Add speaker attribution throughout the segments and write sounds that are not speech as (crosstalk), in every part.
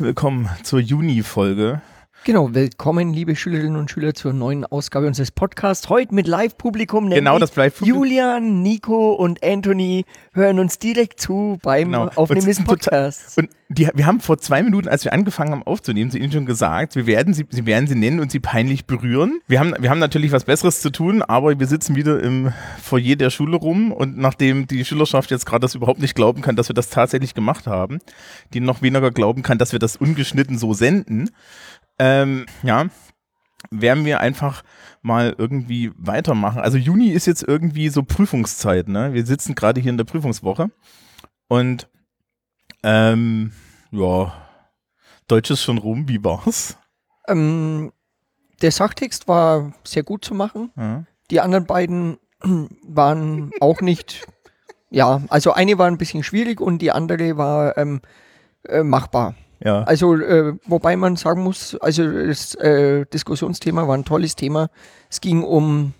Speaker 1: Willkommen zur Juni-Folge.
Speaker 2: Genau, willkommen, liebe Schülerinnen und Schüler, zur neuen Ausgabe unseres Podcasts. Heute mit Live-Publikum.
Speaker 1: Genau, das Live-Publikum.
Speaker 2: Julian, Nico und Anthony hören uns direkt zu beim
Speaker 1: Genau.
Speaker 2: Aufnehmen des Podcasts.
Speaker 1: Und die, wir haben vor zwei Minuten, als wir angefangen haben aufzunehmen, zu Ihnen schon gesagt, wir werden sie, sie werden sie nennen und sie peinlich berühren. Wir haben, wir haben natürlich was Besseres zu tun, aber wir sitzen wieder im Foyer der Schule rum und nachdem die Schülerschaft jetzt gerade das überhaupt nicht glauben kann, dass wir das tatsächlich gemacht haben, die noch weniger glauben kann, dass wir das ungeschnitten so senden, ähm, ja, werden wir einfach mal irgendwie weitermachen. Also Juni ist jetzt irgendwie so Prüfungszeit, ne? Wir sitzen gerade hier in der Prüfungswoche und ähm, ja, Deutsch ist schon rum, wie war's?
Speaker 2: Ähm, der Sachtext war sehr gut zu machen.
Speaker 1: Ja.
Speaker 2: Die anderen beiden (clears throat) waren auch nicht, ja, also eine war ein bisschen schwierig und die andere war ähm, äh, machbar.
Speaker 1: Ja.
Speaker 2: Also, äh, wobei man sagen muss, also das äh, Diskussionsthema war ein tolles Thema. Es ging um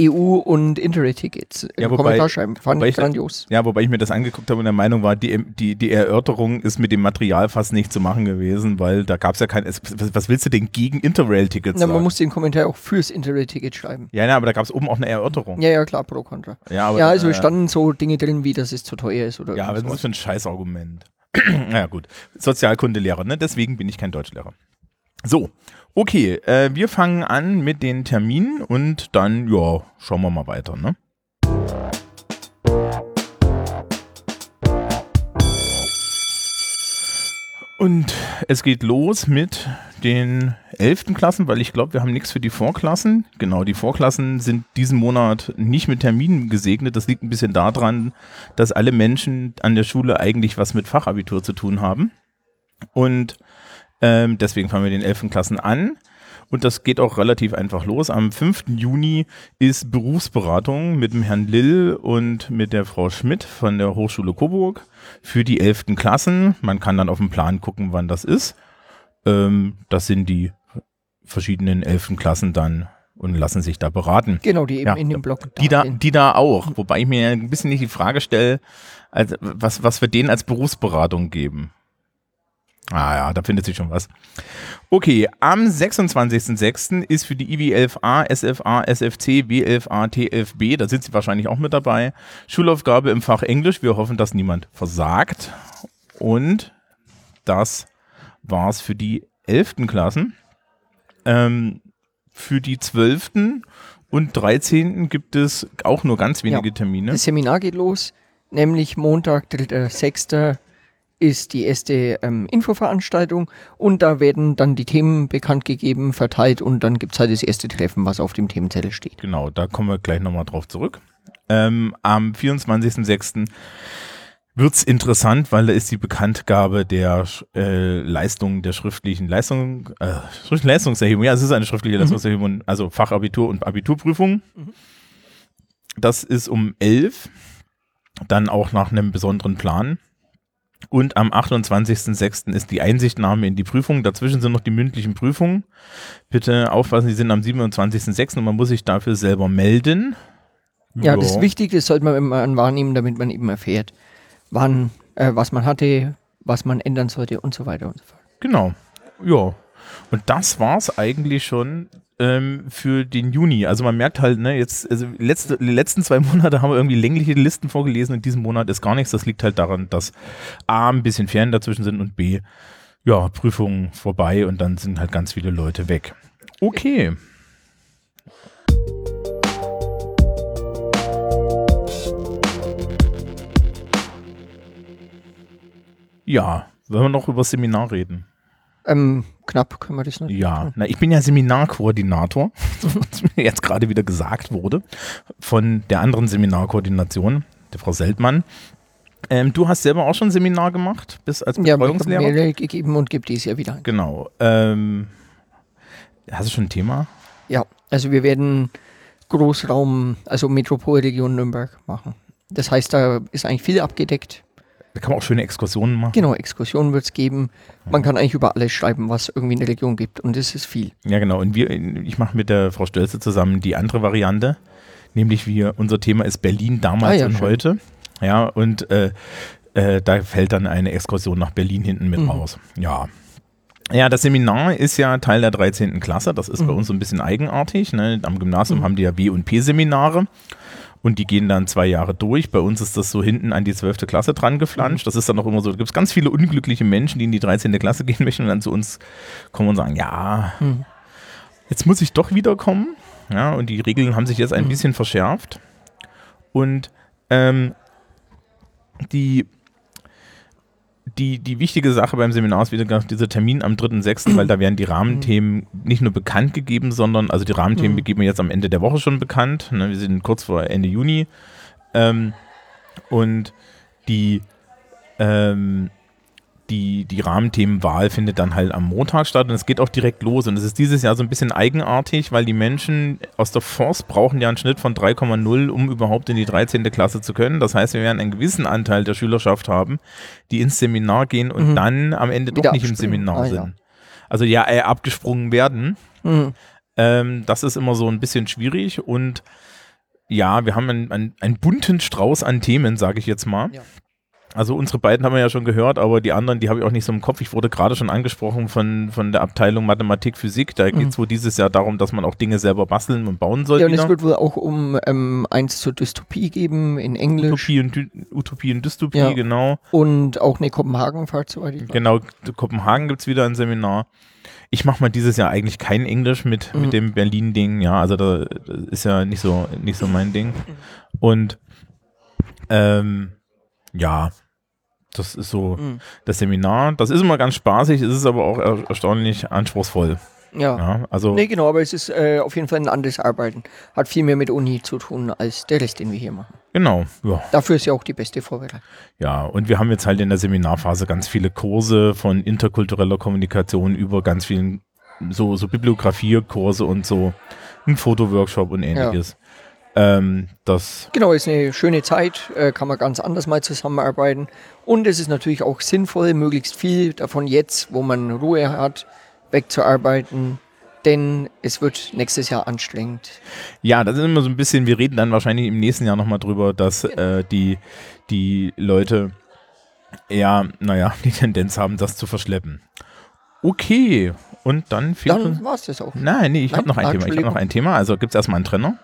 Speaker 2: EU und Interrail-Tickets.
Speaker 1: Ja,
Speaker 2: Im
Speaker 1: wobei-
Speaker 2: Kommentarschreiben. Fand ich grandios.
Speaker 1: Ja, wobei ich mir das angeguckt habe und der Meinung war, die, die, die Erörterung ist mit dem Material fast nicht zu machen gewesen, weil da gab es ja kein. Es, was, willst du denn gegen Interrail-Tickets sagen?
Speaker 2: man muss den Kommentar auch fürs Interrail-Ticket schreiben.
Speaker 1: ja, ja, aber da gab es oben auch eine Erörterung.
Speaker 2: Ja, ja, klar, pro Contra.
Speaker 1: Ja, aber,
Speaker 2: ja, also
Speaker 1: äh,
Speaker 2: standen so Dinge drin, wie dass es zu teuer ist oder
Speaker 1: Ja, aber das ist für ein Scheißargument. (clears throat) naja, gut. Sozialkundelehrer, ne? Deswegen bin ich kein Deutschlehrer. So, okay, äh, wir fangen an mit den Terminen und dann, ja, schauen wir mal weiter, ne? Und es geht los mit den 11. Klassen, weil ich glaube, wir haben nichts für die Vorklassen. Genau, die Vorklassen sind diesen Monat nicht mit Terminen gesegnet. Das liegt ein bisschen daran, dass alle Menschen an der Schule eigentlich was mit Fachabitur zu tun haben. Und ähm, deswegen fangen wir den 11. Klassen an. Und das geht auch relativ einfach los. Am 5. Juni ist Berufsberatung mit dem Herrn Lill und mit der Frau Schmidt von der Hochschule Coburg für die 11. Klassen. Man kann dann auf dem Plan gucken, wann das ist. Ähm, das sind die verschiedenen 11. Klassen dann und lassen sich da beraten.
Speaker 2: Genau, die eben
Speaker 1: Ja,
Speaker 2: in dem Blog
Speaker 1: Die da, die da auch, wobei ich mir ein bisschen nicht die Frage stelle, also was, was wir denen als Berufsberatung geben. Ah ja, da findet sich schon was. Okay, am 26.06. ist für die IW 11a, SFA, SFC, W11a, T11b, da sind sie wahrscheinlich auch mit dabei, Schulaufgabe im Fach Englisch. Wir hoffen, dass niemand versagt. Und das war's für die 11. Klassen. Ähm, für die 12. und 13. gibt es auch nur ganz wenige
Speaker 2: Ja.
Speaker 1: Termine.
Speaker 2: Das Seminar geht los, nämlich Montag, 3.6. ist die erste ähm, Infoveranstaltung und da werden dann die Themen bekannt gegeben, verteilt und dann gibt es halt das erste Treffen, was auf dem Themenzettel steht.
Speaker 1: Genau, da kommen wir gleich nochmal drauf zurück. Ähm, am 24.06. wird's interessant, weil da ist die Bekanntgabe der äh, Leistung der schriftlichen Leistung, äh, schriftlichen Leistungserhebung. Ja, es ist eine schriftliche Leistungserhebung, also Fachabitur und Abiturprüfung. Das ist um 11, dann auch nach einem besonderen Plan. Und am 28.06. ist die Einsichtnahme in die Prüfung. Dazwischen sind noch die mündlichen Prüfungen. Bitte aufpassen, die sind am 27.06. und man muss sich dafür selber melden.
Speaker 2: Ja, das ist wichtig, das sollte man immer wahrnehmen, damit man eben erfährt, wann, äh, was man hatte, was man ändern sollte und so weiter und so fort.
Speaker 1: Genau. Ja. Und das war's eigentlich schon ähm, für den Juni. Also man merkt halt, ne, jetzt, also letzte, die letzten zwei (laughs) Monate haben wir irgendwie längliche Listen vorgelesen und diesen Monat ist gar nichts. Das liegt halt daran, dass A, ein bisschen Ferien dazwischen sind und B, ja, Prüfungen vorbei und dann sind halt ganz viele Leute weg. Okay. Ja, wollen wir noch über Seminar reden?
Speaker 2: Ähm, knapp können wir das nicht.
Speaker 1: Ja, na, ich bin ja Seminarkoordinator, (laughs) was mir jetzt gerade wieder gesagt wurde, von der anderen Seminarkoordination, der Frau Seltmann. Ähm, du hast selber auch schon ein Seminar gemacht, bis als
Speaker 2: Ja, ich
Speaker 1: Betreuungslehrer?
Speaker 2: gegeben und gebe dies Jahr wieder
Speaker 1: genau. Ähm, hast du schon ein Thema?
Speaker 2: Ja, also wir werden Großraum, also Metropolregion Nürnberg machen. Das heißt, da ist eigentlich viel abgedeckt.
Speaker 1: Da kann man auch schöne Exkursionen machen.
Speaker 2: Genau, Exkursionen wird es geben. Man kann eigentlich über alles schreiben, was irgendwie in der Region gibt. Und das ist viel.
Speaker 1: Ja, genau. Und wir, ich mache mit der Frau Stölze zusammen die andere Variante, nämlich wir, unser Thema ist Berlin damals
Speaker 2: Ah, ja,
Speaker 1: und
Speaker 2: schön.
Speaker 1: heute. Ja, und äh, äh, da fällt dann eine Exkursion nach Berlin hinten mit
Speaker 2: Mhm.
Speaker 1: raus. Ja. Ja, das Seminar ist ja Teil der 13. Klasse. Das ist bei
Speaker 2: Mhm.
Speaker 1: uns so ein bisschen eigenartig. Ne? Am Gymnasium
Speaker 2: Mhm.
Speaker 1: haben die ja B- und P-Seminare. Und die gehen dann zwei Jahre durch. Bei uns ist das so hinten an die 12. Klasse dran geflanscht. Das ist dann auch immer so, da gibt es ganz viele unglückliche Menschen, die in die 13. Klasse (laughs) gehen möchten und dann zu uns kommen und sagen, ja,
Speaker 2: Mhm.
Speaker 1: jetzt muss ich doch wiederkommen. Ja, und die Regeln haben sich jetzt ein
Speaker 2: Mhm.
Speaker 1: bisschen verschärft. Und ähm, die, die, die wichtige Sache beim Seminar ist wieder dieser Termin am 3.6., weil da werden die Rahmenthemen nicht nur bekannt gegeben, sondern, also die Rahmenthemen
Speaker 2: Mhm.
Speaker 1: geben wir jetzt am Ende der Woche schon bekannt. Ne, wir sind kurz vor Ende Juni. Ähm, und die, ähm, die, die Rahmenthemenwahl findet dann halt am Montag statt und es geht auch direkt los. Und es ist dieses Jahr so ein bisschen eigenartig, weil die Menschen aus der Forst brauchen ja einen Schnitt von 3,0, um überhaupt in die 13. Klasse zu können. Das heißt, wir werden einen gewissen Anteil der Schülerschaft haben, die ins Seminar gehen und
Speaker 2: Mhm.
Speaker 1: dann am Ende doch
Speaker 2: Wieder
Speaker 1: nicht im. Seminar
Speaker 2: Ah,
Speaker 1: sind.
Speaker 2: ja.
Speaker 1: Also ja, äh, abgesprungen werden.
Speaker 2: Mhm.
Speaker 1: Ähm, das ist immer so ein bisschen schwierig und ja, wir haben einen, einen, einen bunten Strauß an Themen, sage ich jetzt mal.
Speaker 2: Ja.
Speaker 1: Also unsere beiden haben wir ja schon gehört, aber die anderen, die habe ich auch nicht so im Kopf. Ich wurde gerade schon angesprochen von, von der Abteilung Mathematik, Physik. Da geht es wohl dieses Jahr darum, dass man auch Dinge selber basteln und bauen soll.
Speaker 2: Ja, und es
Speaker 1: wieder.
Speaker 2: wird wohl auch um ähm, eins zur Dystopie geben in Englisch
Speaker 1: Utopie und, Dy- Utopie und Dystopie,
Speaker 2: Ja.
Speaker 1: genau.
Speaker 2: und auch eine Kopenhagen-Fahrt, soweit ich weiß.
Speaker 1: Genau, Kopenhagen gibt es wieder ein Seminar. Ich mache mal dieses Jahr eigentlich kein Englisch mit,
Speaker 2: Mhm.
Speaker 1: mit dem Berlin-Ding, ja, also da das ist ja nicht so, nicht so mein Ding. Und ähm, ja, das ist so
Speaker 2: Mhm.
Speaker 1: das Seminar. Das ist immer ganz spaßig, es ist aber auch er erstaunlich anspruchsvoll.
Speaker 2: Ja.
Speaker 1: Ja, also
Speaker 2: Nee, genau, aber es ist äh, auf jeden Fall ein anderes Arbeiten. Hat viel mehr mit Uni zu tun als der Rest, den wir hier machen.
Speaker 1: genau, ja.
Speaker 2: Dafür ist ja auch die beste Vorbereitung.
Speaker 1: Ja, und wir haben jetzt halt in der Seminarphase ganz viele Kurse von interkultureller Kommunikation über ganz vielen so, so Bibliografiekurse und so ein Fotoworkshop und ähnliches. Ähm,
Speaker 2: Genau, ist eine schöne Zeit, äh, kann man ganz anders mal zusammenarbeiten. Und es ist natürlich auch sinnvoll, möglichst viel davon jetzt, wo man Ruhe hat, wegzuarbeiten. Denn es wird nächstes Jahr anstrengend.
Speaker 1: ja, das ist immer so ein bisschen, wir reden dann wahrscheinlich im nächsten Jahr nochmal drüber, dass äh, die, die Leute eher, naja, (laughs) die Tendenz haben, das zu verschleppen. Okay, und dann fehlt
Speaker 2: Dann war es das auch.
Speaker 1: Nein, nee, ich habe noch ein Thema. Ich habe noch ein Thema. Also gibt es erstmal einen Trenner.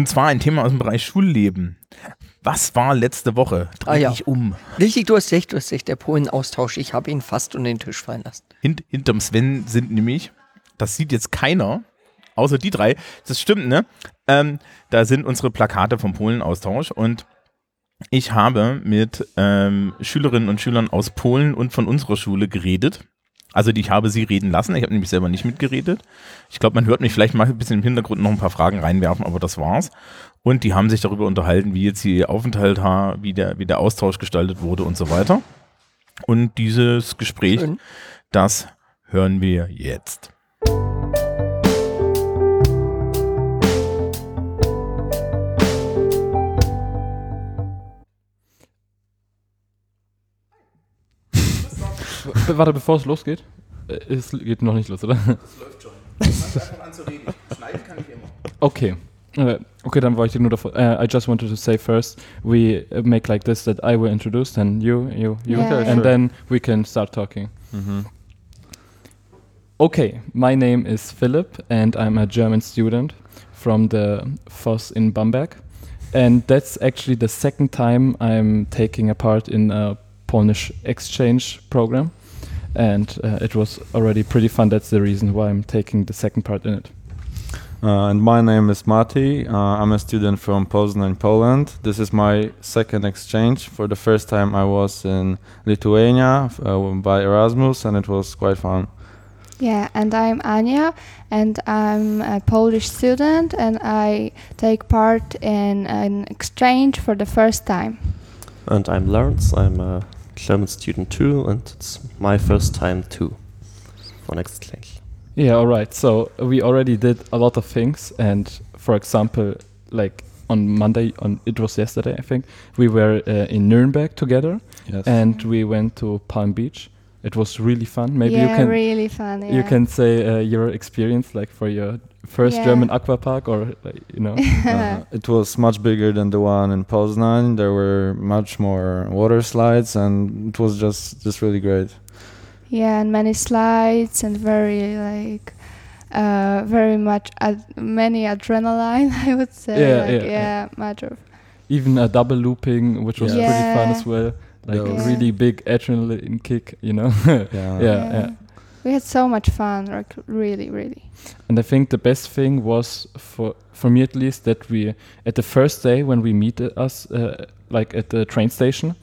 Speaker 1: Und zwar ein Thema aus dem Bereich Schulleben. Was war letzte Woche? Dreh
Speaker 2: Ah, ja.
Speaker 1: dich um.
Speaker 2: Richtig, du hast recht, du hast recht. Der Polen-Austausch, ich habe ihn fast unter den Tisch fallen lassen.
Speaker 1: Hint, hinterm Sven sind nämlich, das sieht jetzt keiner, außer die drei. Das stimmt, ne? Ähm, da sind unsere Plakate vom Polen-Austausch und ich habe mit ähm, Schülerinnen und Schülern aus Polen und von unserer Schule geredet. Also ich habe sie reden lassen. Ich habe nämlich selber nicht mitgeredet. Ich glaube, man hört mich vielleicht mal ein bisschen im Hintergrund noch ein paar Fragen reinwerfen, aber das war's. Und die haben sich darüber unterhalten, wie jetzt ihr Aufenthalt war, wie der, wie der Austausch gestaltet wurde und so weiter. Und dieses Gespräch
Speaker 2: Schön.
Speaker 1: das hören wir jetzt.
Speaker 3: Warte, bevor es losgeht. Äh, Es geht noch nicht los, oder? (laughs) Okay. Uh, okay, dann wollte ich nur davor. Uh, I just wanted to say first, we uh, make like this that I will introduce, then you, you, you,
Speaker 4: Yeah,
Speaker 3: and
Speaker 4: sure.
Speaker 3: then we can start talking.
Speaker 4: Mhm.
Speaker 3: Okay, my name is Philip, and I'm a German student from the FOS in Bamberg. And that's actually the second time I'm taking a part in a Polish exchange program. And uh, it was already pretty fun. That's the reason why I'm taking the second part in it.
Speaker 4: Uh, and my name is Mati. Uh, I'm a student from Poznan, Poland. This is my second exchange. For the first time, I was in Lithuania uh, by Erasmus, and it was quite fun.
Speaker 5: Yeah, and I'm Anya, and I'm a Polish student, and I take part in an exchange for the first time.
Speaker 6: And I'm Lawrence. I'm a German student too, and it's my first time too for Next exchange.
Speaker 3: Yeah, all right. So we already did a lot of things, and for example, like on Monday, on it was yesterday, I think we were uh, in Nuremberg together,
Speaker 4: Yes.
Speaker 3: and we went to Palm Beach, It was really fun. Maybe
Speaker 5: yeah,
Speaker 3: you can
Speaker 5: really fun. Yeah.
Speaker 3: you can say uh, your experience like for your first
Speaker 5: Yeah.
Speaker 3: German aqua park or like, you know. (laughs)
Speaker 4: Uh, it was much bigger than the one in Poznan. There were much more water slides, and it was just just really great.
Speaker 5: Yeah, and many slides and very like uh, very much ad- many adrenaline. (laughs) I would say.
Speaker 3: Yeah,
Speaker 5: like,
Speaker 3: yeah,
Speaker 5: yeah, much of
Speaker 3: Even a double looping, which was
Speaker 4: Yeah.
Speaker 3: pretty fun as well. Like
Speaker 4: That
Speaker 3: a really big adrenaline kick, you know. (laughs)
Speaker 4: Yeah.
Speaker 3: Yeah, yeah.
Speaker 5: We had so much fun, like really, really.
Speaker 3: And I think the best thing was for for me at least that we at the first day when we meet us uh, like at the train station,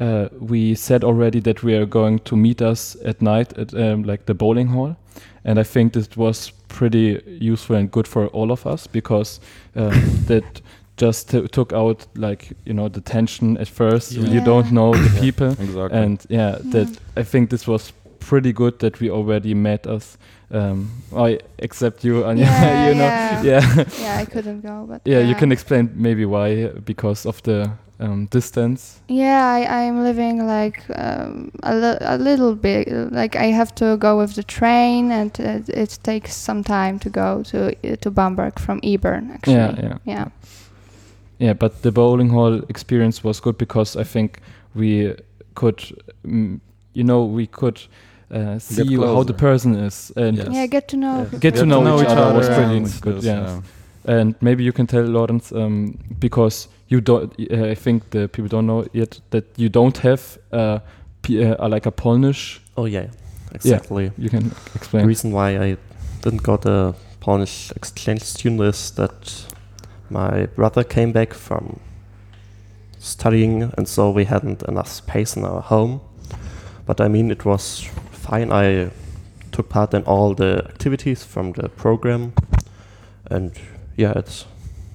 Speaker 3: uh, we said already that we are going to meet us at night at um, like the bowling hall, and I think this was pretty useful and good for all of us because um, (laughs) that just t- took out like you know the tension at first.
Speaker 4: Yeah.
Speaker 3: You don't know the
Speaker 4: Yeah.
Speaker 3: people,
Speaker 4: Exactly.
Speaker 3: and yeah, that I think this was pretty good that we already met us. Um, I except you, Anya. (laughs)
Speaker 5: Yeah,
Speaker 3: you know,
Speaker 5: yeah.
Speaker 3: yeah,
Speaker 5: Yeah, I couldn't go, but
Speaker 3: yeah. yeah, You can explain maybe why because of the um, distance.
Speaker 5: Yeah, I, I'm living like um, a, li- a little bit. Like I have to go with the train, and it, it takes some time to go to uh, to Bamberg from Ebern. Actually,
Speaker 3: Yeah, yeah,
Speaker 5: yeah.
Speaker 3: yeah. But the bowling hall experience was good because I think we could, mm, you know, we could. Uh, see how the person is and
Speaker 4: Yes.
Speaker 5: Yeah, get to know.
Speaker 4: Yeah.
Speaker 3: Get to know each other was pretty good,
Speaker 4: this,
Speaker 3: yeah. And maybe you can tell Lawrence um, because you don't. Uh, I think the people don't know yet that you don't have uh, P- uh, like a Polish.
Speaker 6: Oh yeah, exactly.
Speaker 3: You can explain.
Speaker 6: The
Speaker 3: explain.
Speaker 6: reason why I didn't got a Polish exchange student is that my brother came back from studying, and so we hadn't enough space in our home. But I mean, it was fine. I took part in all the activities from the program, and yeah, it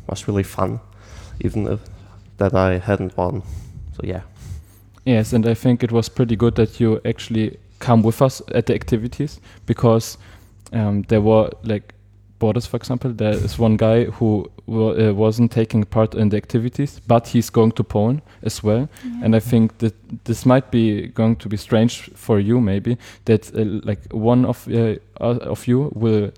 Speaker 6: was really fun, even if that I hadn't won. So yeah.
Speaker 3: Yes, and I think it was pretty good that you actually come with us at the activities because um, there were like borders, for example. There is one guy who wa- uh, wasn't taking part in the activities, but he's going to Poland as well. And I think that this might be going to be strange for you, maybe that uh, like one of uh, uh, of you will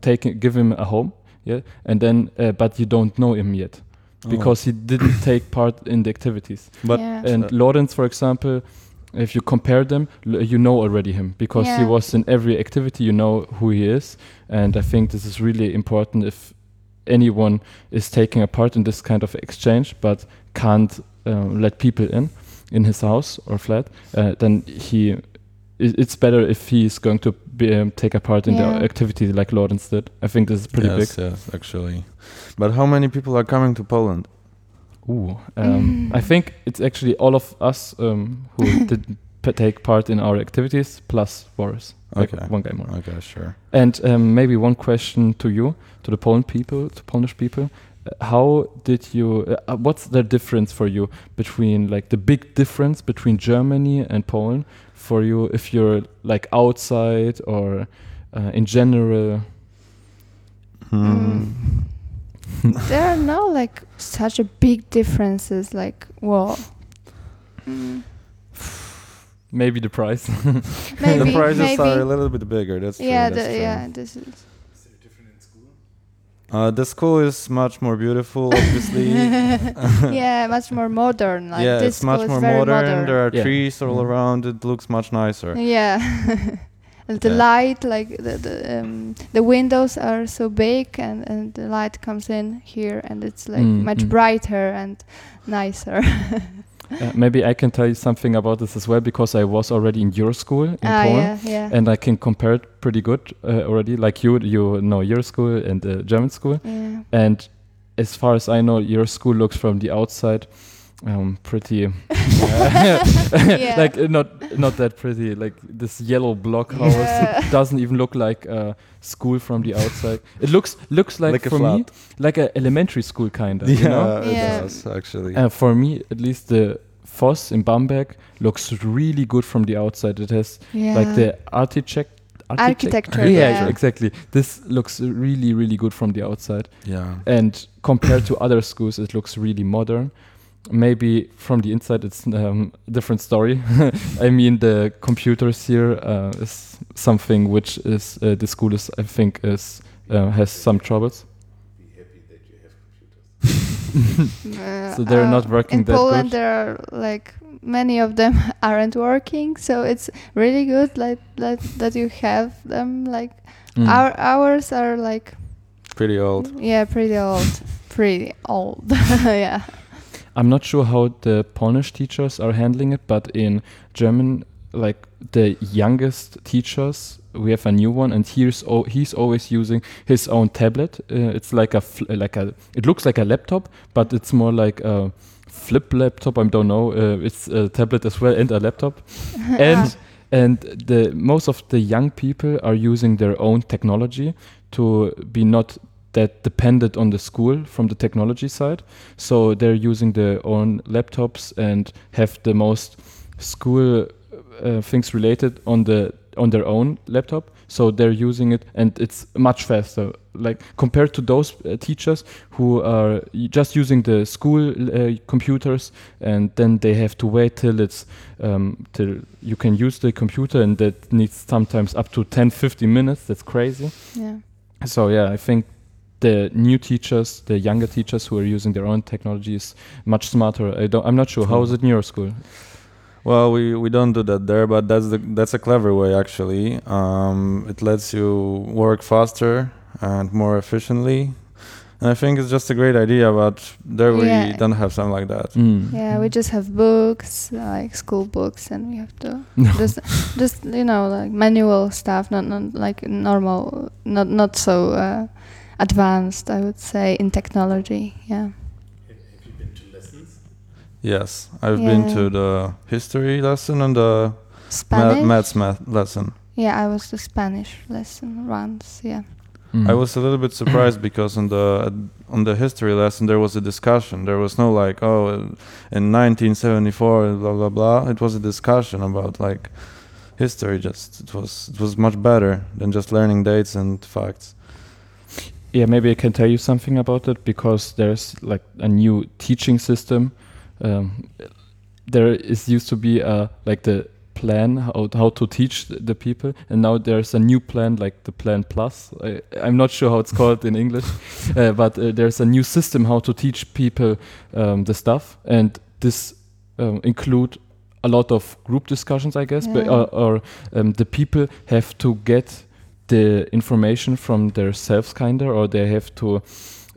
Speaker 3: take give him a home, yeah, and then uh, but you don't know him yet because he didn't take part in the activities.
Speaker 4: But
Speaker 5: yeah.
Speaker 3: And
Speaker 4: Uh,
Speaker 3: Lawrence, for example, if you compare them, you know already him because he was in every activity. You know who he is, and I think this is really important if anyone is taking a part in this kind of exchange but can't uh, let people in in his house or flat. Uh, then he, it's better if he is going to be, um, take a part in
Speaker 5: Yeah.
Speaker 3: the activity like Lawrence did. I think this is pretty
Speaker 4: yes,
Speaker 3: big.
Speaker 4: yes, actually. But how many people are coming to Poland?
Speaker 3: Ooh, um, I think it's actually all of us um, who (laughs) did p- take part in our activities plus Boris, like
Speaker 4: Okay.
Speaker 3: one guy more.
Speaker 4: Okay, sure.
Speaker 3: And um, maybe one question to you, to the Poland people, to Polish people. Uh, how did you? Uh, uh, what's the difference for you between like the big difference between Germany and Poland for you if you're like outside or uh, in general?
Speaker 4: Hmm. (laughs)
Speaker 5: there are no like such a big differences. Like whoa. Mm,
Speaker 3: Maybe the price. (laughs)
Speaker 5: maybe
Speaker 4: the prices
Speaker 5: maybe.
Speaker 4: are a little bit bigger. That's true.
Speaker 5: yeah,
Speaker 4: that's
Speaker 5: the,
Speaker 4: true.
Speaker 5: yeah. This is.
Speaker 4: Uh, the school is much more beautiful, obviously. (laughs)
Speaker 5: yeah, much more modern. Like
Speaker 4: yeah,
Speaker 5: this
Speaker 4: it's much
Speaker 5: school is
Speaker 4: more
Speaker 5: very
Speaker 4: modern. There are
Speaker 3: Yeah.
Speaker 4: trees all
Speaker 3: Mhm.
Speaker 4: around. It looks much nicer.
Speaker 5: Yeah. And the
Speaker 4: Yeah.
Speaker 5: light, like the the, um, the windows are so big, and, and the light comes in here, and it's like
Speaker 3: Mm,
Speaker 5: much
Speaker 3: mm.
Speaker 5: brighter and nicer. (laughs)
Speaker 3: Uh, maybe I can tell you something about this as well because I was already in your school in
Speaker 5: ah,
Speaker 3: Poland.
Speaker 5: yeah, yeah.
Speaker 3: And I can compare it pretty good uh, already. Like you, you know your school and the German school. And as far as I know, your school looks from the outside um, pretty, (laughs)
Speaker 5: Yeah.
Speaker 3: like uh, not not that pretty. Like this yellow block house
Speaker 5: Yeah.
Speaker 3: it doesn't even look like a school from the outside. It looks looks like,
Speaker 4: Like a
Speaker 3: for me like an elementary school kind of.
Speaker 4: Yeah,
Speaker 3: You know?
Speaker 4: it
Speaker 5: Yeah.
Speaker 4: does actually.
Speaker 3: Uh, for me, at least, the FOS in Bamberg looks really good from the outside. It has
Speaker 5: yeah.
Speaker 3: like the architect.
Speaker 5: Architecture,
Speaker 3: yeah,
Speaker 5: yeah.
Speaker 3: exactly. This looks really, really good from the outside,
Speaker 4: yeah.
Speaker 3: and compared to other schools, it looks really modern. Maybe from the inside it's um, a different story. (laughs) I mean, the computers here uh, is something which is uh, the school is I think is uh, has some troubles.
Speaker 5: Uh, (laughs)
Speaker 3: So they're not working
Speaker 5: in
Speaker 3: that
Speaker 5: Poland.
Speaker 3: good?
Speaker 5: There are like many of them (laughs) aren't working, so it's really good like that that you have them. Like
Speaker 3: Mm.
Speaker 5: our ours are like
Speaker 4: Pretty old.
Speaker 5: yeah, pretty old, pretty old. yeah.
Speaker 3: I'm not sure how the Polish teachers are handling it, but in German, like the youngest teachers, we have a new one, and he's o- he's always using his own tablet. Uh, it's like a fl- like a it looks like a laptop, but it's more like a flip laptop. I don't know. Uh, it's a tablet as well and a laptop, (laughs) and and the most of the young people are using their own technology to be not that depended on the school from the technology side. So they're using their own laptops and have the most school uh, things related on the on their own laptop. So they're using it and it's much faster. Like compared to those uh, teachers who are just using the school uh, computers and then they have to wait till it's um, till you can use the computer and that needs sometimes up to 10 15 minutes. That's crazy.
Speaker 5: Yeah.
Speaker 3: so yeah, I think the new teachers, the younger teachers who are using their own technology is much smarter. I don't. I'm not sure. How is it in your school?
Speaker 4: Well, we, we don't do that there, but that's the that's a clever way actually. Um, it lets you work faster and more efficiently, and I think it's just a great idea. But there we
Speaker 5: Yeah.
Speaker 4: don't have something like that.
Speaker 3: Mm.
Speaker 5: Yeah, we just have books, like school books, and we have to (laughs) just, just you know, like manual stuff, not not like normal, not not so uh, advanced. I would say in technology. Yeah. Have you been to lessons?
Speaker 4: Yes, I've been to the history lesson and the ma-
Speaker 5: Spanish.
Speaker 4: maths math lesson.
Speaker 5: Yeah, I was the Spanish lesson once. Yeah.
Speaker 3: Mm.
Speaker 4: I was a little bit surprised because on the on the history lesson there was a discussion. There was no like, oh, in 1974, blah blah blah. It was a discussion about like history. Just it was it was much better than just learning dates and facts.
Speaker 3: Yeah, maybe I can tell you something about it because there's like a new teaching system. Um, there is used to be a like the plan how how to teach the people, and now there's a new plan like the Plan Plus. I, I'm not sure how it's called in English, (laughs) uh, but uh, there's a new system how to teach people um, the stuff, and this um, include a lot of group discussions, I guess, but or, or um, the people have to get the information from themselves kinder or they have to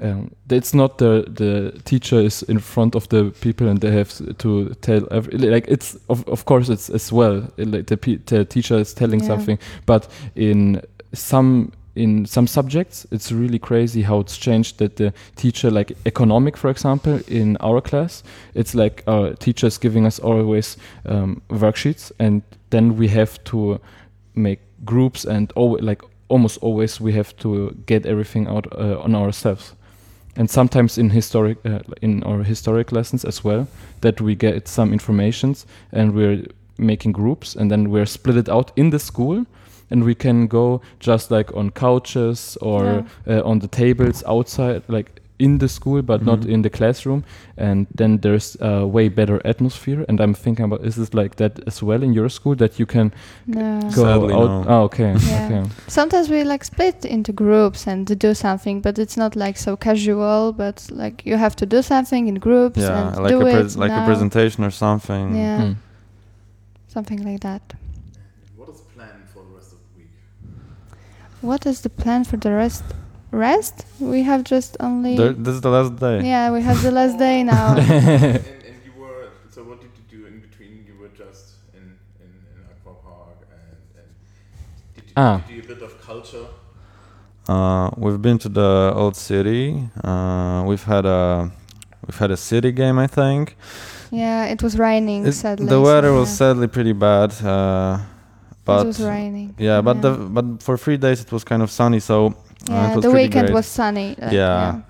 Speaker 3: um, it's not the the teacher is in front of the people and they have to tell every, like it's of, of course it's as well like the, the teacher is telling
Speaker 5: Yeah.
Speaker 3: something but in some in some subjects it's really crazy how it's changed that the teacher like economic for example in our class it's like our teachers giving us always um, worksheets and then we have to make groups and always, like almost always we have to get everything out uh, on ourselves. And sometimes in historic uh, in our historic lessons as well that we get some informations and we're making groups and then we're split it out in the school and we can go just like on couches or uh, on the tables outside like in the school but not
Speaker 4: Mhm.
Speaker 3: in the classroom and then there's a way better atmosphere and i'm thinking about is it like that as well in your school that you can
Speaker 5: No.
Speaker 3: go
Speaker 4: Sadly,
Speaker 3: out
Speaker 4: no.
Speaker 3: oh okay
Speaker 5: Yeah.
Speaker 3: okay
Speaker 5: Sometimes we like split into groups and to do something, but it's not like so casual. But like you have to do something in groups
Speaker 4: Yeah,
Speaker 5: and
Speaker 4: like
Speaker 5: do
Speaker 4: a
Speaker 5: it
Speaker 4: pres- like a presentation or something.
Speaker 5: Yeah,
Speaker 3: Hmm.
Speaker 5: something like that.
Speaker 1: What is the plan for the rest of the week?
Speaker 5: What is the plan for the rest? Rest? We have just only.
Speaker 4: There, this is the last day.
Speaker 5: yeah, we have the last day now. (laughs)
Speaker 1: and, and you (laughs) were so what did you do in between? You were just in in, in Aqua Park and, and did you,
Speaker 3: Ah.
Speaker 1: did you do a bit of culture?
Speaker 4: Uh, we've been to the old city. Uh, we've had a we've had a city game, I think.
Speaker 5: yeah, it was raining.
Speaker 4: It-
Speaker 5: sadly,
Speaker 4: the
Speaker 5: so
Speaker 4: weather was
Speaker 5: yeah.
Speaker 4: sadly pretty bad. Uh, but
Speaker 5: it was raining.
Speaker 4: yeah, but the but for three days it was kind of sunny, so
Speaker 5: yeah,
Speaker 4: was
Speaker 5: the weekend
Speaker 4: great.
Speaker 5: was sunny. like,
Speaker 4: Yeah.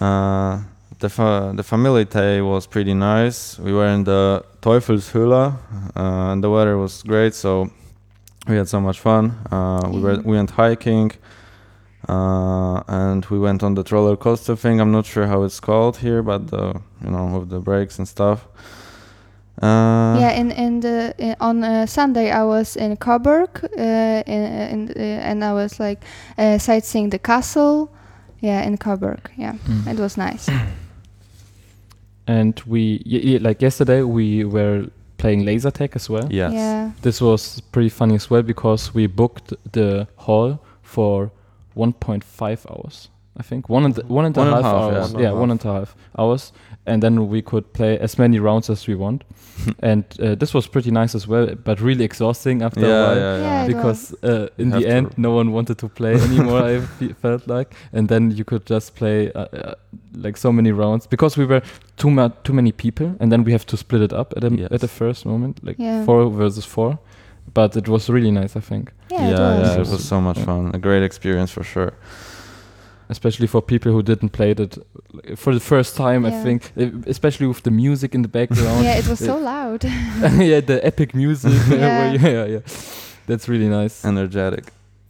Speaker 4: Uh, the fa- the Familie was pretty nice. We were in the Teufelshöhle, uh, and the weather was great, so we had so much fun. Uh, we were we went hiking, Uh, and we went on the roller coaster thing. I'm not sure how it's called here, but the you know with the brakes and stuff. Uh,
Speaker 5: yeah, in in the in, on uh, Sunday I was in Coburg, uh, in, in uh, and I was like uh, sightseeing the castle. Yeah, in Coburg. Yeah,
Speaker 3: Mm.
Speaker 5: it was nice. (clears throat)
Speaker 3: And we, y- y- like yesterday, we were playing laser tag as well.
Speaker 4: Yes.
Speaker 5: Yeah,
Speaker 3: This was pretty funny as well because we booked the hall for 1.5 hours. I think one and one and
Speaker 4: One and
Speaker 3: half
Speaker 4: a half,
Speaker 3: hours.
Speaker 4: yeah.
Speaker 6: One
Speaker 3: Yeah,
Speaker 6: half.
Speaker 3: one and a half hours, and then we could play as many rounds as we want. (laughs) and uh, this was pretty nice as well, but really exhausting after
Speaker 4: Yeah,
Speaker 3: a while.
Speaker 4: yeah, yeah.
Speaker 5: Yeah, it
Speaker 3: because uh, in the end
Speaker 4: to-
Speaker 3: no one wanted to play (laughs) anymore i felt like and then you could just play uh, uh, like so many rounds because we were too much too many people and then we have to split it up at, a,
Speaker 4: Yes.
Speaker 3: at the first moment like
Speaker 5: Yeah.
Speaker 3: four versus four but it was really nice i think
Speaker 5: yeah,
Speaker 4: yeah,
Speaker 5: it was.
Speaker 4: yeah, it was so much
Speaker 3: Yeah.
Speaker 4: fun. A great experience for sure.
Speaker 3: Especially for people who didn't play it for the first time i think especially with the music in the background
Speaker 5: Yeah, it was (laughs) so loud. (laughs)
Speaker 3: yeah the epic music (laughs) uh, where
Speaker 5: Yeah.
Speaker 3: you- yeah yeah that's really nice
Speaker 4: Energetic.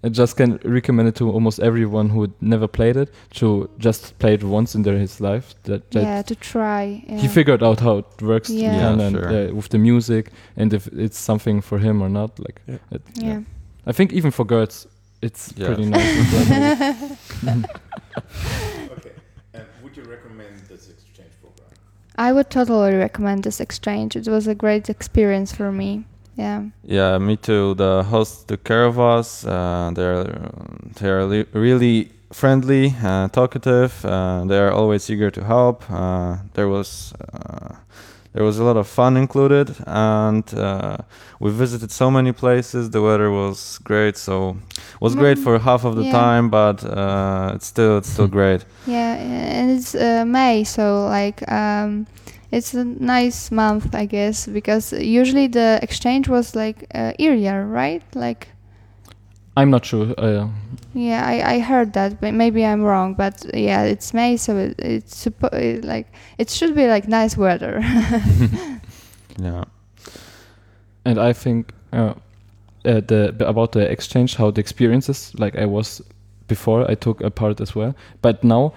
Speaker 3: I just can recommend it to almost everyone who had never played it to just play it once in their his life. That, that
Speaker 5: yeah, to try. Yeah.
Speaker 3: he figured out how it works
Speaker 5: Yeah.
Speaker 4: Yeah,
Speaker 3: and,
Speaker 4: sure.
Speaker 3: uh, with the music and if it's something for him or not. Like,
Speaker 6: Yeah.
Speaker 3: it-
Speaker 5: yeah.
Speaker 3: I think even for girls, it's
Speaker 4: Yeah.
Speaker 3: pretty nice. as. (laughs) (laughs)
Speaker 1: Okay. And would you recommend this exchange program?
Speaker 5: I would totally recommend this exchange. It was a great experience for me. Yeah.
Speaker 4: Yeah, me too. The hosts took care of us. Uh, they're they're li- really friendly, uh, talkative. Uh, they are always eager to help. Uh, there was uh, there was a lot of fun included, and uh, we visited so many places. The weather was great, so was great
Speaker 5: Mm,
Speaker 4: for half of the
Speaker 5: yeah.
Speaker 4: time, but uh, it's still it's still (laughs) great.
Speaker 5: Yeah, and it's uh, May, so like um, it's a nice month, I guess, because usually the exchange was like uh, earlier, right? Like,
Speaker 3: I'm not sure. Uh,
Speaker 5: yeah, I, I heard that, but maybe I'm wrong. But yeah, it's May, so it, it's suppo- it, like it should be like nice weather. (laughs) (laughs)
Speaker 4: Yeah.
Speaker 3: and I think uh, uh, the about the exchange, how the experiences, like I was before, I took a part as well. But now,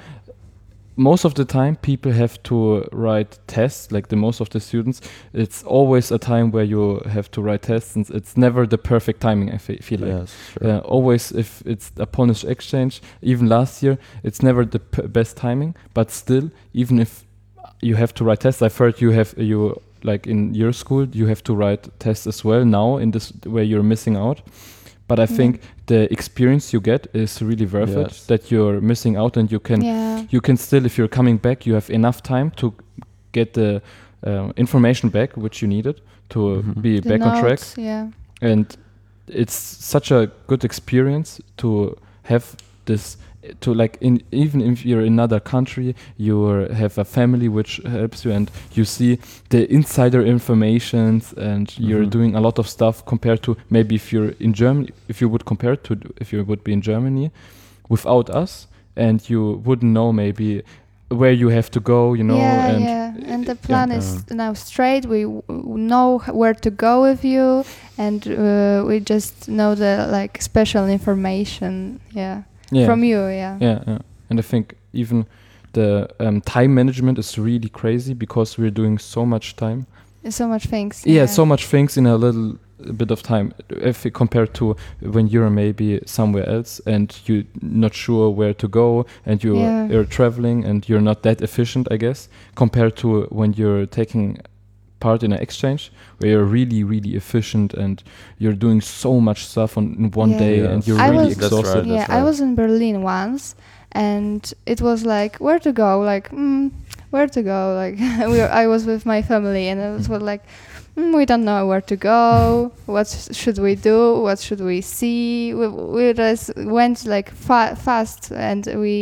Speaker 3: most of the time, people have to write tests. Like the most of the students, it's always a time where you have to write tests, and it's never the perfect timing. I feel like.
Speaker 4: Yes. Sure.
Speaker 3: Uh, always, if it's a Polish exchange, even last year, it's never the p- best timing. But still, even if you have to write tests, I've heard you have you like in your school you have to write tests as well now in this where you're missing out. But I
Speaker 5: Yeah.
Speaker 3: think the experience you get is really worth
Speaker 4: Yes.
Speaker 3: it. That you're missing out, and you can
Speaker 5: yeah.
Speaker 3: you can still, if you're coming back, you have enough time to get the uh, information back which you needed to
Speaker 4: Mhm.
Speaker 3: be
Speaker 5: The
Speaker 3: back on track
Speaker 5: Yeah.
Speaker 3: and it's such a good experience to have this to like in even if you're in another country you have a family which helps you and you see the insider informations and you're
Speaker 4: Mhm.
Speaker 3: doing a lot of stuff compared to maybe if you're in Germany if you would compare to if you would be in Germany without us and you wouldn't know maybe where you have to go you know
Speaker 5: yeah,
Speaker 3: and
Speaker 5: yeah, and the
Speaker 3: yeah.
Speaker 5: plan is now straight. We w- w- know where to go with you, and uh, we just know the like special information. Yeah,
Speaker 3: yeah.
Speaker 5: from you. Yeah.
Speaker 3: Yeah, yeah. And I think even the um, time management is really crazy because we're doing so much time.
Speaker 5: So much things.
Speaker 3: Yeah, so much things in a little bit of time. If you compare to when you're maybe somewhere else and you're not sure where to go and you're,
Speaker 5: Yeah.
Speaker 3: you're traveling and you're not that efficient, I guess, compared to when you're taking part in an exchange where you're really, really efficient and you're doing so much stuff on in one
Speaker 5: Yeah.
Speaker 3: day
Speaker 4: Yes.
Speaker 3: and you're
Speaker 5: I
Speaker 3: really
Speaker 5: was-
Speaker 4: That's right.
Speaker 3: exhausted.
Speaker 5: yeah, I was in Berlin once, and it was like where to go. Like, mm, where to go? Like, (laughs) we were, I was with my family, and it was like, mm, we don't know where to go. What should we do? What should we see? We, we just went like fa- fast, and we.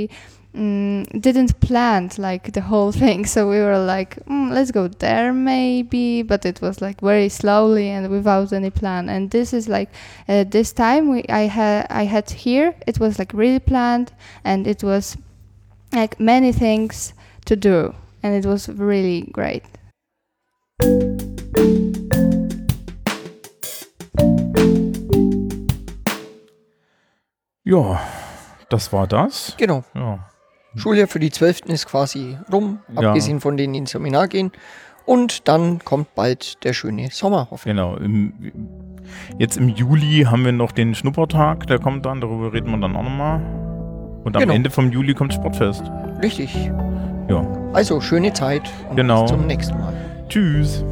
Speaker 5: Mm, didn't plan like the whole (laughs) thing so we were like mm, let's go there maybe but it was like very slowly and without any plan and this is like uh, this time we I had I had here it was like really planned and it was like many things to do and it was really great.
Speaker 1: Ja, das war das.
Speaker 2: Genau.
Speaker 1: Ja.
Speaker 2: Schuljahr für die Zwölften ist quasi rum,
Speaker 1: Ja.
Speaker 2: abgesehen von denen, die ins Seminar gehen. Und dann kommt bald der schöne Sommer, hoffe ich.
Speaker 1: Genau. Im, jetzt im Juli haben wir noch den Schnuppertag, der kommt dann, darüber reden wir dann auch nochmal. Und am
Speaker 2: Genau.
Speaker 1: Ende vom Juli kommt Sportfest.
Speaker 2: Richtig.
Speaker 1: Ja.
Speaker 2: Also schöne Zeit und
Speaker 1: Genau.
Speaker 2: bis zum nächsten Mal.
Speaker 1: Tschüss.